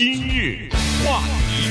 今日话题，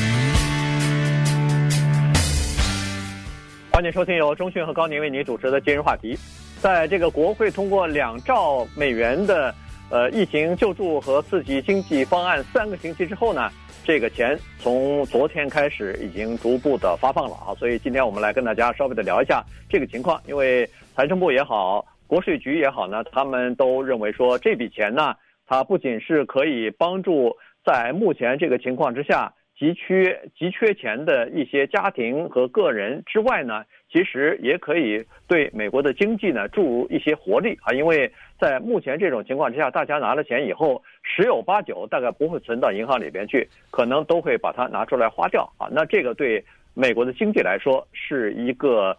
欢迎收听由中讯和高宁为您主持的今日话题。在这个国会通过两兆美元的呃疫情救助和刺激经济方案三个星期之后呢，这个钱从昨天开始已经逐步的发放了啊。所以今天我们来跟大家稍微的聊一下这个情况，因为财政部也好，国税局也好呢，他们都认为说这笔钱呢，它不仅是可以帮助。在目前这个情况之下，急缺急缺钱的一些家庭和个人之外呢，其实也可以对美国的经济呢注入一些活力啊。因为在目前这种情况之下，大家拿了钱以后，十有八九大概不会存到银行里边去，可能都会把它拿出来花掉啊。那这个对美国的经济来说是一个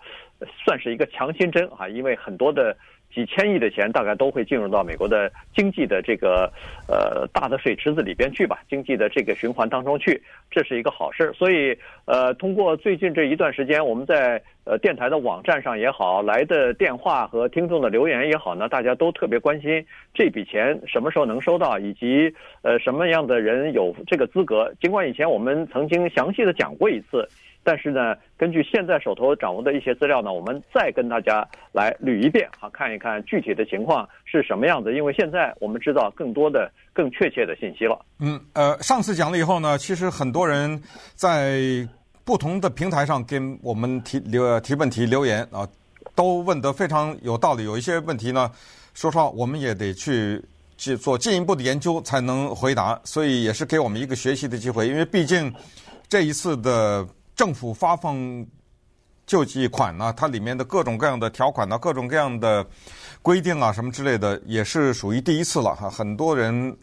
算是一个强心针啊，因为很多的。几千亿的钱大概都会进入到美国的经济的这个呃大的水池子里边去吧，经济的这个循环当中去，这是一个好事。所以呃，通过最近这一段时间，我们在呃电台的网站上也好，来的电话和听众的留言也好呢，大家都特别关心这笔钱什么时候能收到，以及呃什么样的人有这个资格。尽管以前我们曾经详细的讲过一次。但是呢，根据现在手头掌握的一些资料呢，我们再跟大家来捋一遍哈，看一看具体的情况是什么样子。因为现在我们知道更多的、更确切的信息了。嗯，呃，上次讲了以后呢，其实很多人在不同的平台上跟我们提留提问题留言啊，都问得非常有道理。有一些问题呢，说实话，我们也得去去做进一步的研究才能回答，所以也是给我们一个学习的机会。因为毕竟这一次的。政府发放救济款呢，它里面的各种各样的条款呢，各种各样的规定啊，什么之类的，也是属于第一次了哈。很多人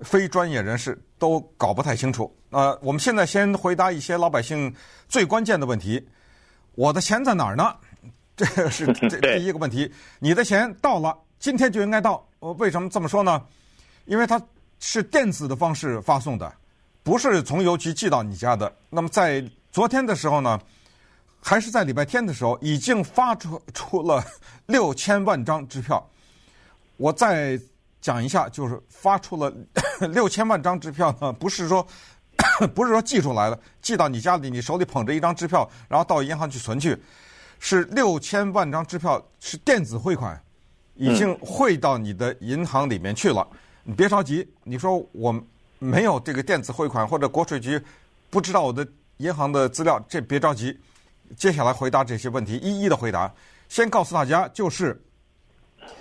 非专业人士都搞不太清楚。呃，我们现在先回答一些老百姓最关键的问题：我的钱在哪儿呢？这是 这第一个问题。你的钱到了，今天就应该到。我为什么这么说呢？因为它是电子的方式发送的，不是从邮局寄到你家的。那么在昨天的时候呢，还是在礼拜天的时候，已经发出出了 六千万张支票。我再讲一下，就是发出了 六千万张支票呢，不是说 不是说寄出来了，寄到你家里，你手里捧着一张支票，然后到银行去存去，是六千万张支票是电子汇款，已经汇到你的银行里面去了。你别着急，你说我没有这个电子汇款，或者国税局不知道我的。银行的资料，这别着急，接下来回答这些问题，一一的回答。先告诉大家，就是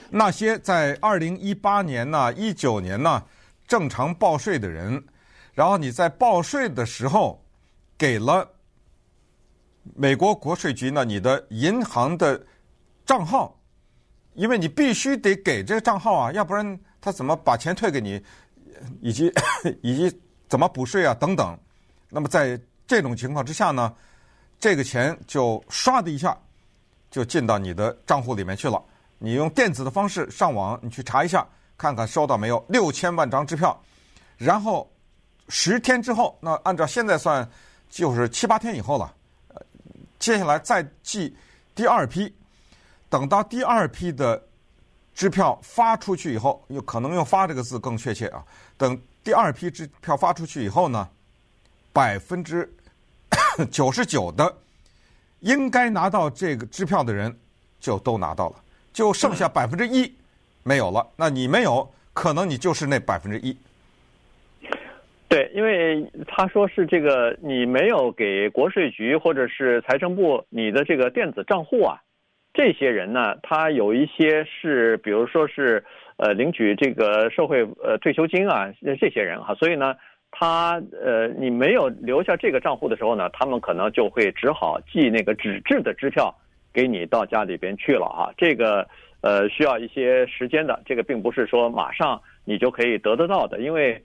那些在二零一八年呢、一九年呢正常报税的人，然后你在报税的时候给了美国国税局呢你的银行的账号，因为你必须得给这个账号啊，要不然他怎么把钱退给你，以及 以及怎么补税啊等等。那么在这种情况之下呢，这个钱就唰的一下就进到你的账户里面去了。你用电子的方式上网，你去查一下，看看收到没有？六千万张支票，然后十天之后，那按照现在算就是七八天以后了。接下来再寄第二批，等到第二批的支票发出去以后，有可能用“发”这个字更确切啊。等第二批支票发出去以后呢，百分之 九十九的应该拿到这个支票的人就都拿到了，就剩下百分之一没有了。那你没有，可能你就是那百分之一。对，因为他说是这个，你没有给国税局或者是财政部你的这个电子账户啊，这些人呢，他有一些是，比如说是呃领取这个社会呃退休金啊，这些人哈，所以呢。他呃，你没有留下这个账户的时候呢，他们可能就会只好寄那个纸质的支票给你到家里边去了啊。这个呃需要一些时间的，这个并不是说马上你就可以得得到的，因为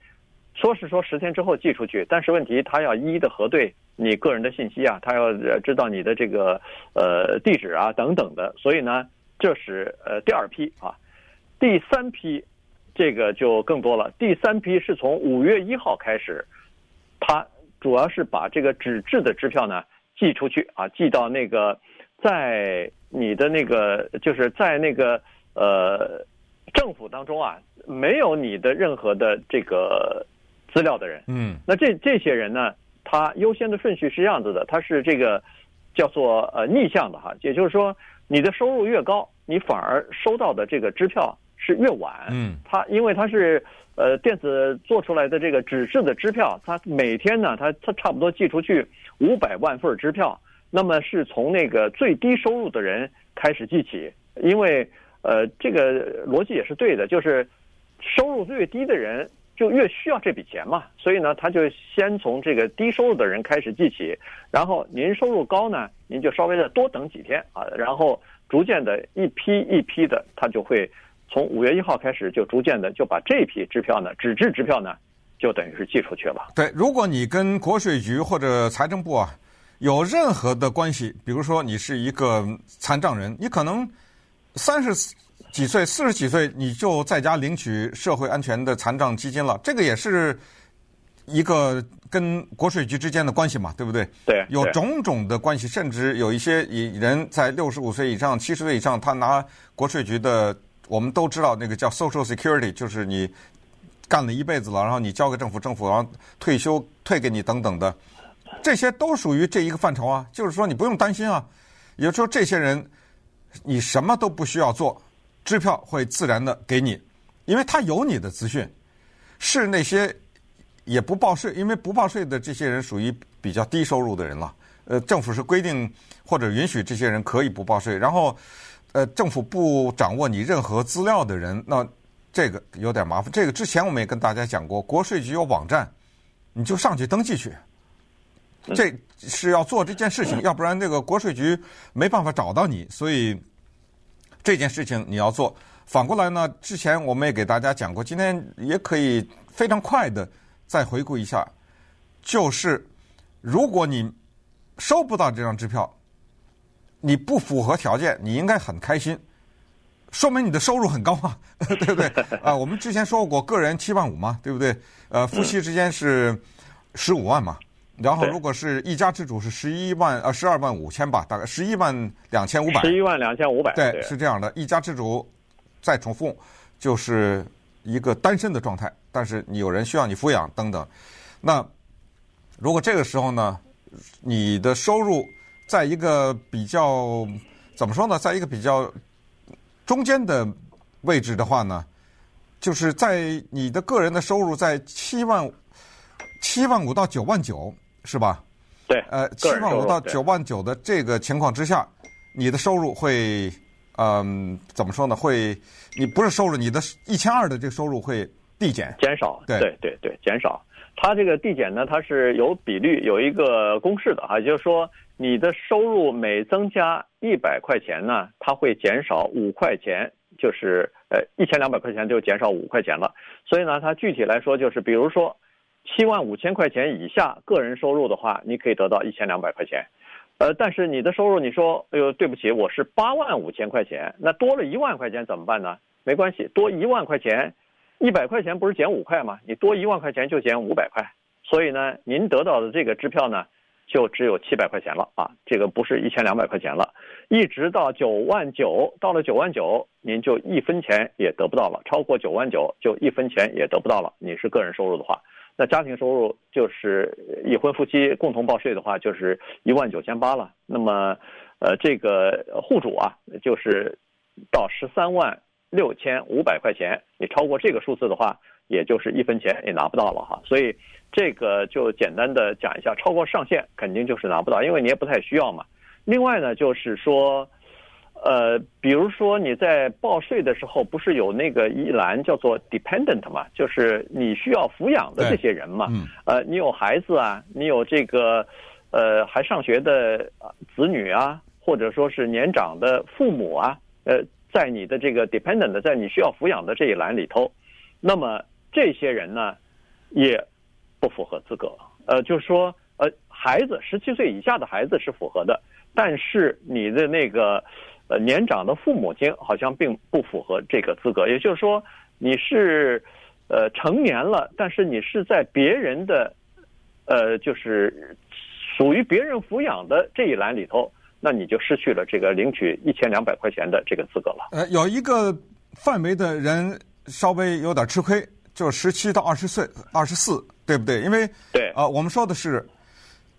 说是说十天之后寄出去，但是问题他要一一的核对你个人的信息啊，他要知道你的这个呃地址啊等等的，所以呢，这是呃第二批啊，第三批。这个就更多了。第三批是从五月一号开始，他主要是把这个纸质的支票呢寄出去啊，寄到那个在你的那个就是在那个呃政府当中啊，没有你的任何的这个资料的人。嗯，那这这些人呢，他优先的顺序是这样子的，他是这个叫做呃逆向的哈，也就是说，你的收入越高，你反而收到的这个支票是越晚。嗯，它因为它是呃电子做出来的这个纸质的支票，它每天呢，它它差不多寄出去五百万份支票，那么是从那个最低收入的人开始寄起，因为呃这个逻辑也是对的，就是收入越低的人。就越需要这笔钱嘛，所以呢，他就先从这个低收入的人开始计起，然后您收入高呢，您就稍微的多等几天啊，然后逐渐的一批一批的，他就会从五月一号开始就逐渐的就把这批支票呢，纸质支票呢，就等于是寄出去了。对，如果你跟国税局或者财政部啊有任何的关系，比如说你是一个残障人，你可能三十。几岁？四十几岁你就在家领取社会安全的残障基金了，这个也是一个跟国税局之间的关系嘛，对不对？对，有种种的关系，甚至有一些人在六十五岁以上、七十岁以上，他拿国税局的，我们都知道那个叫 Social Security，就是你干了一辈子了，然后你交给政府，政府然后退休退给你等等的，这些都属于这一个范畴啊。就是说你不用担心啊，也就是说这些人你什么都不需要做。支票会自然的给你，因为他有你的资讯，是那些也不报税，因为不报税的这些人属于比较低收入的人了。呃，政府是规定或者允许这些人可以不报税，然后呃，政府不掌握你任何资料的人，那这个有点麻烦。这个之前我们也跟大家讲过，国税局有网站，你就上去登记去，这是要做这件事情，要不然那个国税局没办法找到你，所以。这件事情你要做，反过来呢？之前我们也给大家讲过，今天也可以非常快的再回顾一下，就是如果你收不到这张支票，你不符合条件，你应该很开心，说明你的收入很高嘛，对不对？啊，我们之前说过，个人七万五嘛，对不对？呃，夫妻之间是十五万嘛。然后，如果是一家之主是十一万呃十二万五千吧，大概十一万两千五百。十一万两千五百。对，是这样的。一家之主，再重复，就是一个单身的状态，但是你有人需要你抚养等等。那如果这个时候呢，你的收入在一个比较怎么说呢，在一个比较中间的位置的话呢，就是在你的个人的收入在七万七万五到九万九。是吧？对，呃，七万五到九万九的这个情况之下，你的收入会，嗯、呃，怎么说呢？会，你不是收入，你的一千二的这个收入会递减，减少。对对对对，减少。它这个递减呢，它是有比率，有一个公式的哈，就是说你的收入每增加一百块钱呢，它会减少五块钱，就是呃一千两百块钱就减少五块钱了。所以呢，它具体来说就是，比如说。七万五千块钱以下个人收入的话，你可以得到一千两百块钱，呃，但是你的收入，你说，哎呦，对不起，我是八万五千块钱，那多了一万块钱怎么办呢？没关系，多一万块钱，一百块钱不是减五块吗？你多一万块钱就减五百块，所以呢，您得到的这个支票呢，就只有七百块钱了啊，这个不是一千两百块钱了，一直到九万九，到了九万九，您就一分钱也得不到了，超过九万九就一分钱也得不到了，你是个人收入的话。那家庭收入就是已婚夫妻共同报税的话，就是一万九千八了。那么，呃，这个户主啊，就是到十三万六千五百块钱，你超过这个数字的话，也就是一分钱也拿不到了哈。所以这个就简单的讲一下，超过上限肯定就是拿不到，因为你也不太需要嘛。另外呢，就是说。呃，比如说你在报税的时候，不是有那个一栏叫做 dependent 嘛，就是你需要抚养的这些人嘛。嗯。呃，你有孩子啊，你有这个，呃，还上学的子女啊，或者说是年长的父母啊，呃，在你的这个 dependent，在你需要抚养的这一栏里头，那么这些人呢，也不符合资格。呃，就是说，呃，孩子十七岁以下的孩子是符合的，但是你的那个。呃，年长的父母亲好像并不符合这个资格，也就是说，你是呃成年了，但是你是在别人的呃就是属于别人抚养的这一栏里头，那你就失去了这个领取一千两百块钱的这个资格了。呃，有一个范围的人稍微有点吃亏，就是十七到二十岁、二十四对不对？因为对啊、呃，我们说的是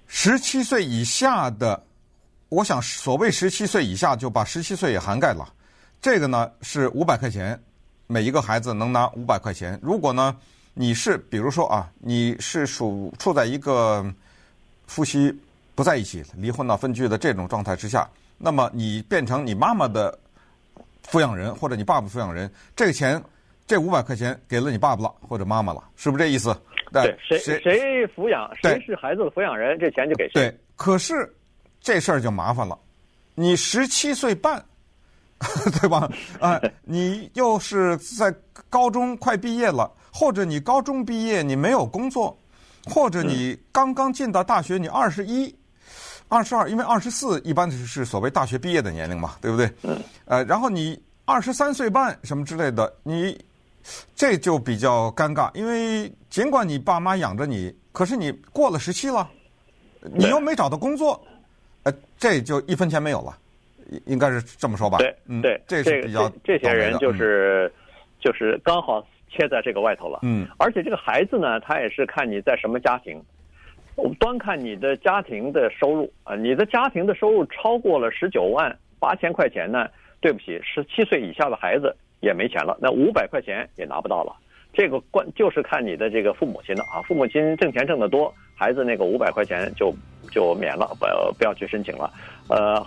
十七岁以下的，我想所谓十七岁以下就把十七岁也涵盖了。这个呢是五百块钱，每一个孩子能拿五百块钱。如果呢你是比如说啊，你是属处在一个夫妻不在一起、离婚了、分居的这种状态之下，那么你变成你妈妈的抚养人或者你爸爸抚养人，这个钱这五百块钱给了你爸爸了或者妈妈了，是不是这意思？对，谁谁抚养谁是孩子的抚养人，这钱就给谁。对，可是这事儿就麻烦了，你十七岁半。对吧？啊、呃，你又是在高中快毕业了，或者你高中毕业你没有工作，或者你刚刚进到大学，你二十一、二十二，因为二十四一般是所谓大学毕业的年龄嘛，对不对？嗯呃，然后你二十三岁半什么之类的，你这就比较尴尬，因为尽管你爸妈养着你，可是你过了十七了，你又没找到工作，呃，这就一分钱没有了。应该是这么说吧？对，嗯，对，这是比较这些人就是、嗯、就是刚好切在这个外头了。嗯，而且这个孩子呢，他也是看你在什么家庭。我们端看你的家庭的收入啊，你的家庭的收入超过了十九万八千块钱呢，对不起，十七岁以下的孩子也没钱了，那五百块钱也拿不到了。这个关就是看你的这个父母亲的啊，父母亲挣钱挣得多，孩子那个五百块钱就就免了，不要不要去申请了，呃。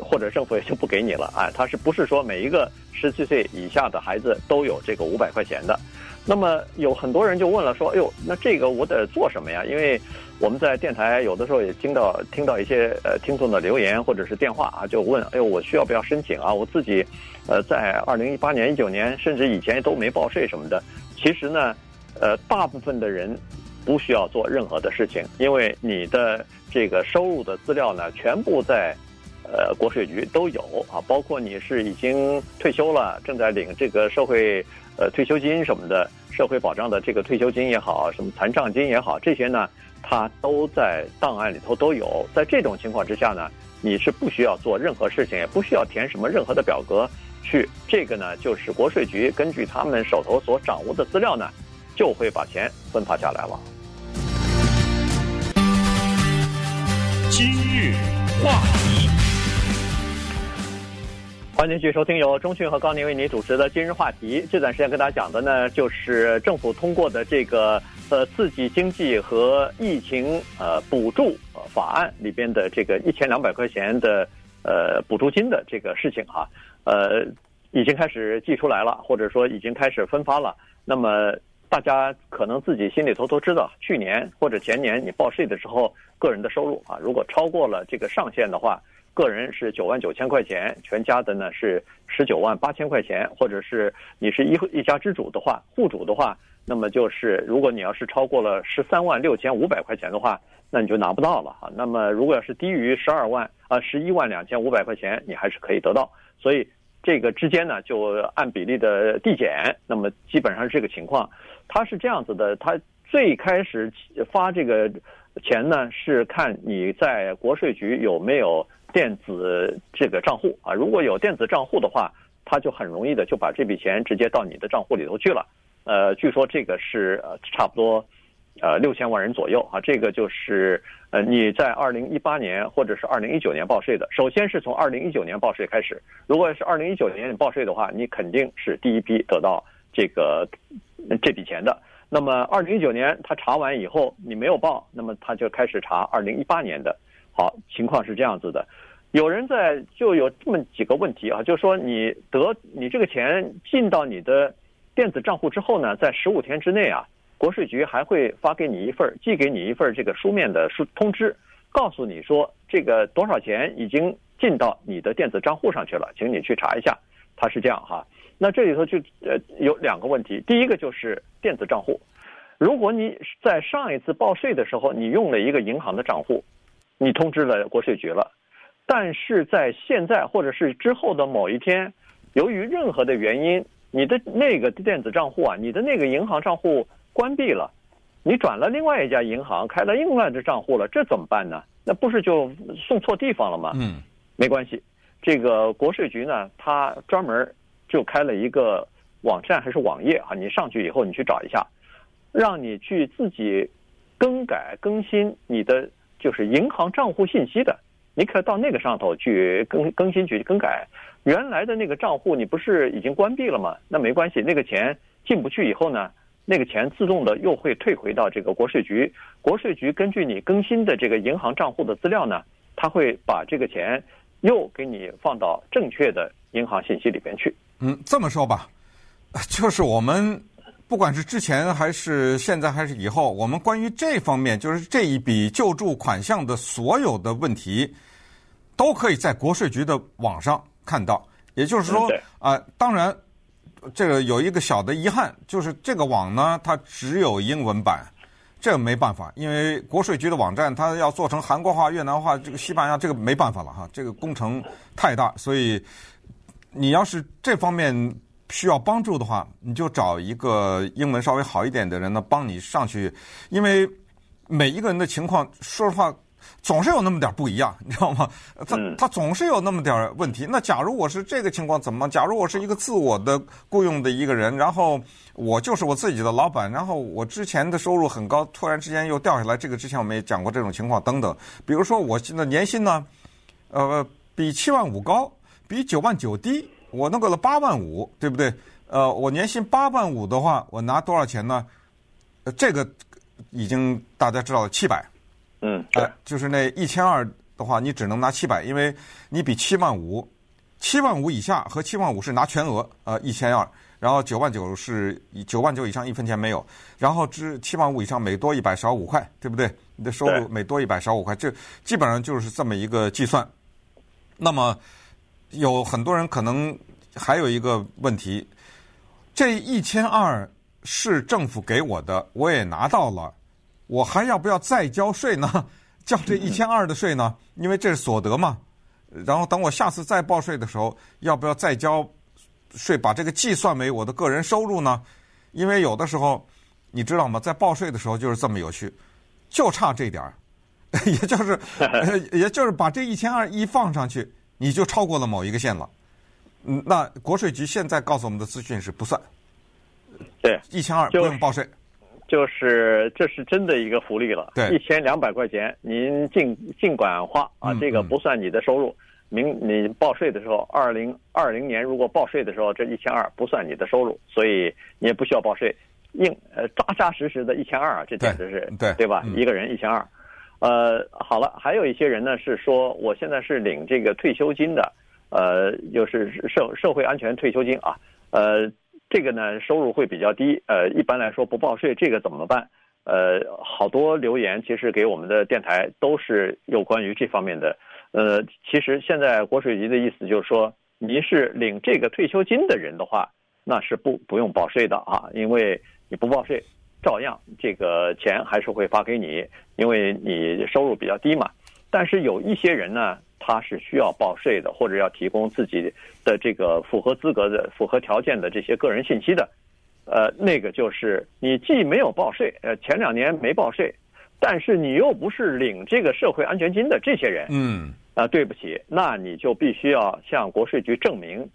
或者政府也就不给你了，哎，他是不是说每一个十七岁以下的孩子都有这个五百块钱的？那么有很多人就问了，说，哎呦，那这个我得做什么呀？因为我们在电台有的时候也听到听到一些呃听众的留言或者是电话啊，就问，哎呦，我需要不要申请啊？我自己呃在二零一八年、一九年甚至以前都没报税什么的。其实呢，呃，大部分的人不需要做任何的事情，因为你的这个收入的资料呢，全部在。呃，国税局都有啊，包括你是已经退休了，正在领这个社会呃退休金什么的，社会保障的这个退休金也好，什么残障金也好，这些呢，它都在档案里头都有。在这种情况之下呢，你是不需要做任何事情，也不需要填什么任何的表格去。这个呢，就是国税局根据他们手头所掌握的资料呢，就会把钱分发下来了。今日话题。欢迎继续收听由中讯和高宁为您主持的今日话题。这段时间跟大家讲的呢，就是政府通过的这个呃刺激经济和疫情呃补助法案里边的这个一千两百块钱的呃补助金的这个事情哈，呃已经开始寄出来了，或者说已经开始分发了。那么大家可能自己心里头都知道，去年或者前年你报税的时候，个人的收入啊，如果超过了这个上限的话。个人是九万九千块钱，全家的呢是十九万八千块钱，或者是你是一一家之主的话，户主的话，那么就是如果你要是超过了十三万六千五百块钱的话，那你就拿不到了哈。那么如果要是低于十二万啊十一万两千五百块钱，你还是可以得到。所以这个之间呢就按比例的递减，那么基本上是这个情况。它是这样子的，它最开始发这个钱呢是看你在国税局有没有。电子这个账户啊，如果有电子账户的话，他就很容易的就把这笔钱直接到你的账户里头去了。呃，据说这个是呃差不多呃六千万人左右啊，这个就是呃你在二零一八年或者是二零一九年报税的，首先是从二零一九年报税开始。如果是二零一九年你报税的话，你肯定是第一批得到这个这笔钱的。那么二零一九年他查完以后你没有报，那么他就开始查二零一八年的。好，情况是这样子的，有人在就有这么几个问题啊，就是说你得你这个钱进到你的电子账户之后呢，在十五天之内啊，国税局还会发给你一份寄给你一份这个书面的书通知，告诉你说这个多少钱已经进到你的电子账户上去了，请你去查一下。它是这样哈，那这里头就呃有两个问题，第一个就是电子账户，如果你在上一次报税的时候你用了一个银行的账户。你通知了国税局了，但是在现在或者是之后的某一天，由于任何的原因，你的那个电子账户啊，你的那个银行账户关闭了，你转了另外一家银行开了另外的账户了，这怎么办呢？那不是就送错地方了吗？嗯，没关系，这个国税局呢，它专门就开了一个网站还是网页啊，你上去以后你去找一下，让你去自己更改更新你的就是银行账户信息的，你可以到那个上头去更更新去更改原来的那个账户，你不是已经关闭了吗？那没关系，那个钱进不去以后呢，那个钱自动的又会退回到这个国税局，国税局根据你更新的这个银行账户的资料呢，他会把这个钱又给你放到正确的银行信息里边去。嗯，这么说吧，就是我们不管是之前还是现在还是以后，我们关于这方面，就是这一笔救助款项的所有的问题，都可以在国税局的网上看到。也就是说，啊、呃，当然。这个有一个小的遗憾，就是这个网呢，它只有英文版，这个没办法，因为国税局的网站它要做成韩国话、越南话，这个西班牙这个没办法了哈，这个工程太大，所以你要是这方面需要帮助的话，你就找一个英文稍微好一点的人呢，帮你上去，因为每一个人的情况，说实话。总是有那么点不一样，你知道吗？他他总是有那么点问题。那假如我是这个情况怎么？假如我是一个自我的雇佣的一个人，然后我就是我自己的老板，然后我之前的收入很高，突然之间又掉下来，这个之前我们也讲过这种情况等等。比如说我现在年薪呢，呃，比七万五高，比九万九低，我弄个了八万五，对不对？呃，我年薪八万五的话，我拿多少钱呢？呃，这个已经大家知道了，七百。嗯，呃，就是那一千二的话，你只能拿七百，因为你比七万五，七万五以下和七万五是拿全额，呃，一千二，然后九万九是九万九以上一分钱没有，然后至七万五以上每多一百少五块，对不对？你的收入每多一百少五块，这基本上就是这么一个计算。那么有很多人可能还有一个问题，这一千二是政府给我的，我也拿到了。我还要不要再交税呢？交这一千二的税呢？因为这是所得嘛。然后等我下次再报税的时候，要不要再交税？把这个计算为我的个人收入呢？因为有的时候你知道吗？在报税的时候就是这么有趣，就差这点儿，也就是 也就是把这一千二一放上去，你就超过了某一个线了。嗯，那国税局现在告诉我们的资讯是不算，对，一千二不用报税。就是这是真的一个福利了，对，一千两百块钱您尽尽管花啊，这个不算你的收入。明你报税的时候，二零二零年如果报税的时候，这一千二不算你的收入，所以你也不需要报税，硬呃扎扎实实的一千二啊，这简直是对对，对吧？嗯、一个人一千二，呃，好了，还有一些人呢是说我现在是领这个退休金的，呃，就是社社会安全退休金啊，呃。这个呢，收入会比较低，呃，一般来说不报税，这个怎么办？呃，好多留言其实给我们的电台都是有关于这方面的。呃，其实现在国税局的意思就是说，你是领这个退休金的人的话，那是不不用报税的啊，因为你不报税，照样这个钱还是会发给你，因为你收入比较低嘛。但是有一些人呢。他是需要报税的，或者要提供自己的这个符合资格的、符合条件的这些个人信息的，呃，那个就是你既没有报税，呃，前两年没报税，但是你又不是领这个社会安全金的这些人，嗯，啊，对不起，那你就必须要向国税局证明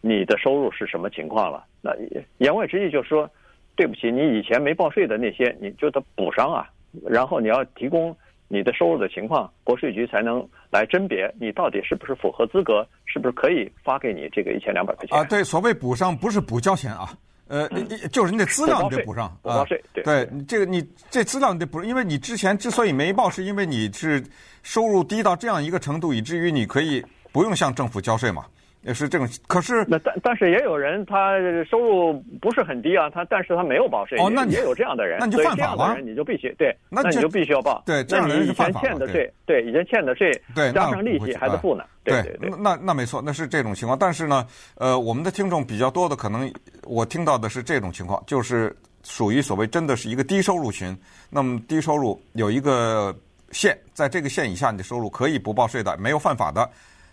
你的收入是什么情况了。那言外之意就是说，对不起，你以前没报税的那些，你就得补上啊，然后你要提供。你的收入的情况，国税局才能来甄别你到底是不是符合资格，是不是可以发给你这个一千两百块钱啊？对，所谓补上不是补交钱啊，呃，嗯、就是你得资料你得补上，补报税，对，对，这个你这资料你得补，因为你之前之所以没报，是因为你是收入低到这样一个程度，以至于你可以不用向政府交税嘛。也是这种，可是那但但是也有人他收入不是很低啊，他但是他没有报税，哦，那也有这样的人，那你就犯法了。你就必须对，那你就必须要报。对，这样的人是犯法的税，对，已经欠的税，对，加上利息还得付呢。对对对，那那没错，那是这种情况。但是呢，呃，我们的听众比较多的，可能我听到的是这种情况，就是属于所谓真的是一个低收入群。那么低收入有一个线，在这个线以下，你的收入可以不报税的，没有犯法的，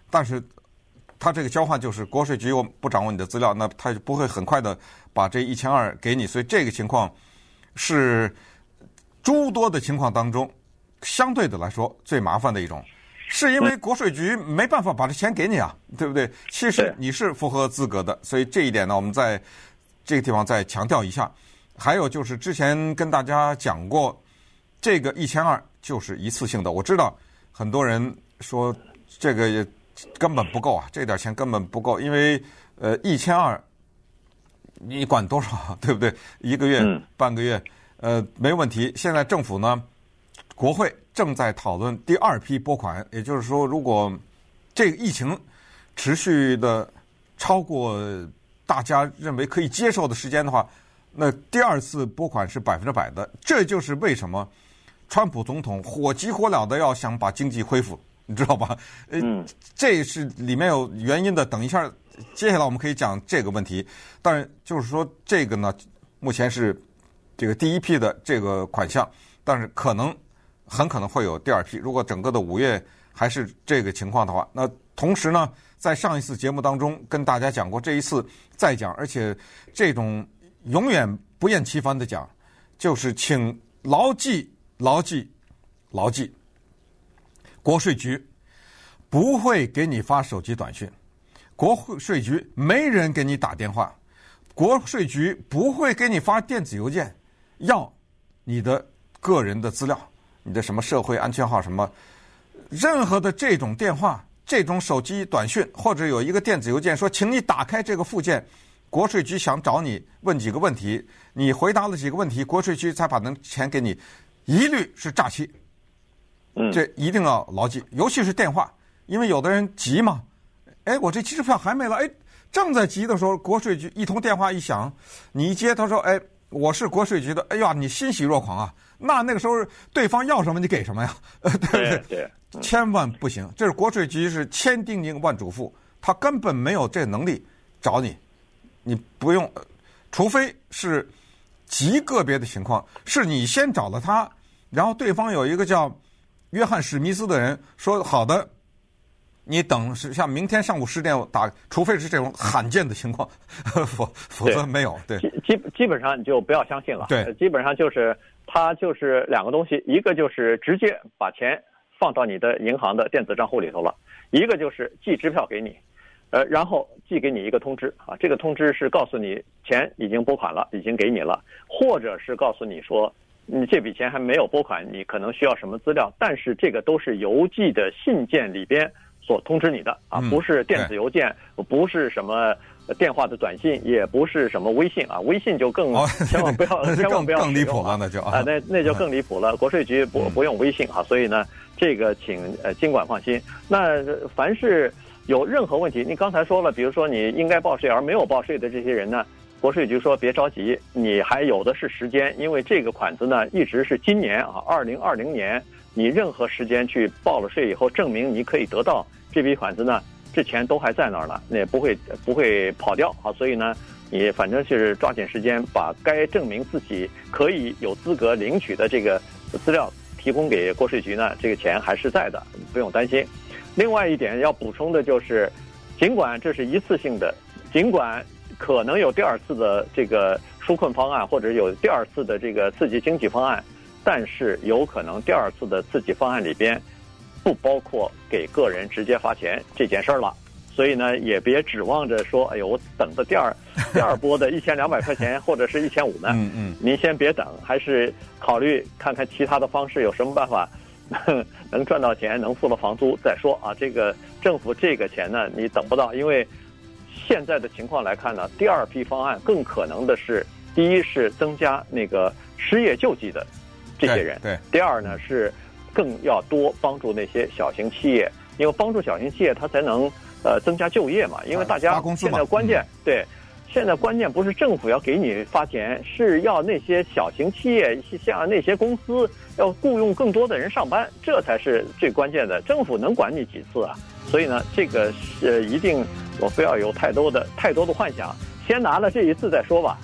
但是。他这个交换就是国税局我不掌握你的资料，那他就不会很快的把这一千二给你，所以这个情况是诸多的情况当中相对的来说最麻烦的一种，是因为国税局没办法把这钱给你啊，对不对？其实你是符合资格的，所以这一点呢，我们在这个地方再强调一下。还有就是之前跟大家讲过，这个一千二就是一次性的。我知道很多人说这个也根本不够啊，这点钱根本不够，因为呃一千二你管多少，对不对？一个月、嗯、半个月，呃没问题。现在政府呢，国会正在讨论第二批拨款，也就是说，如果这个疫情持续的超过大家认为可以接受的时间的话，那第二次拨款是百分之百的。这就是为什么川普总统火急火燎的要想把经济恢复，你知道吧？呃，这是里面有原因的。等一下，接下来我们可以讲这个问题。但是就是说，这个呢，目前是这个第一批的这个款项，但是可能很可能会有第二批。如果整个的五月还是这个情况的话，那同时呢，在上一次节目当中跟大家讲过，这一次再讲，而且这种永远不厌其烦的讲，就是请牢记、牢记、牢记，国税局不会给你发手机短讯，国税局没人给你打电话，国税局不会给你发电子邮件，要你的个人的资料，你的什么社会安全号什么。任何的这种电话、这种手机短讯，或者有一个电子邮件说，请你打开这个附件，国税局想找你问几个问题，你回答了几个问题，国税局才把那钱给你，一律是诈欺。嗯，这一定要牢记，尤其是电话，因为有的人急嘛，哎，我这机票还没了，哎，正在急的时候，国税局一通电话一响，你一接，他说，哎，我是国税局的，哎呀，你欣喜若狂啊。那那个时候，对方要什么你给什么呀？对不对？对，千万不行。这是国税局是千叮咛万嘱咐，他根本没有这能力找你，你不用，除非是极个别的情况，是你先找了他，然后对方有一个叫约翰史密斯的人说好的，你等是像明天上午十点打，除非是这种罕见的情况，否否则没有。对，基基本上你就不要相信了。对，基本上就是。他就是两个东西，一个就是直接把钱放到你的银行的电子账户里头了，一个就是寄支票给你，呃，然后寄给你一个通知啊，这个通知是告诉你钱已经拨款了，已经给你了，或者是告诉你说你这笔钱还没有拨款，你可能需要什么资料，但是这个都是邮寄的信件里边所通知你的啊，不是电子邮件，不是什么。电话的短信也不是什么微信啊，微信就更千万不要，哦、千万不要 更离谱了，那就啊，那那就更离谱了。国税局不不用微信啊，所以呢，这个请呃尽管放心。那凡是有任何问题，你刚才说了，比如说你应该报税而没有报税的这些人呢，国税局说别着急，你还有的是时间，因为这个款子呢一直是今年啊，二零二零年，你任何时间去报了税以后，证明你可以得到这笔款子呢。这钱都还在那儿呢，那也不会不会跑掉啊，所以呢，你反正是抓紧时间把该证明自己可以有资格领取的这个资料提供给国税局呢，这个钱还是在的，不用担心。另外一点要补充的就是，尽管这是一次性的，尽管可能有第二次的这个纾困方案或者有第二次的这个刺激经济方案，但是有可能第二次的刺激方案里边。不包括给个人直接发钱这件事儿了，所以呢，也别指望着说，哎呦，我等着第二第二波的一千两百块钱或者是一千五呢。嗯嗯，您先别等，还是考虑看看其他的方式有什么办法 能赚到钱，能付了房租再说啊。这个政府这个钱呢，你等不到，因为现在的情况来看呢，第二批方案更可能的是，第一是增加那个失业救济的这些人，对，对，第二呢是。更要多帮助那些小型企业，因为帮助小型企业，它才能呃增加就业嘛。因为大家现在关键对，现在关键不是政府要给你发钱，是要那些小型企业像那些公司要雇佣更多的人上班，这才是最关键的。政府能管你几次啊？所以呢，这个是一定我不要有太多的太多的幻想，先拿了这一次再说吧。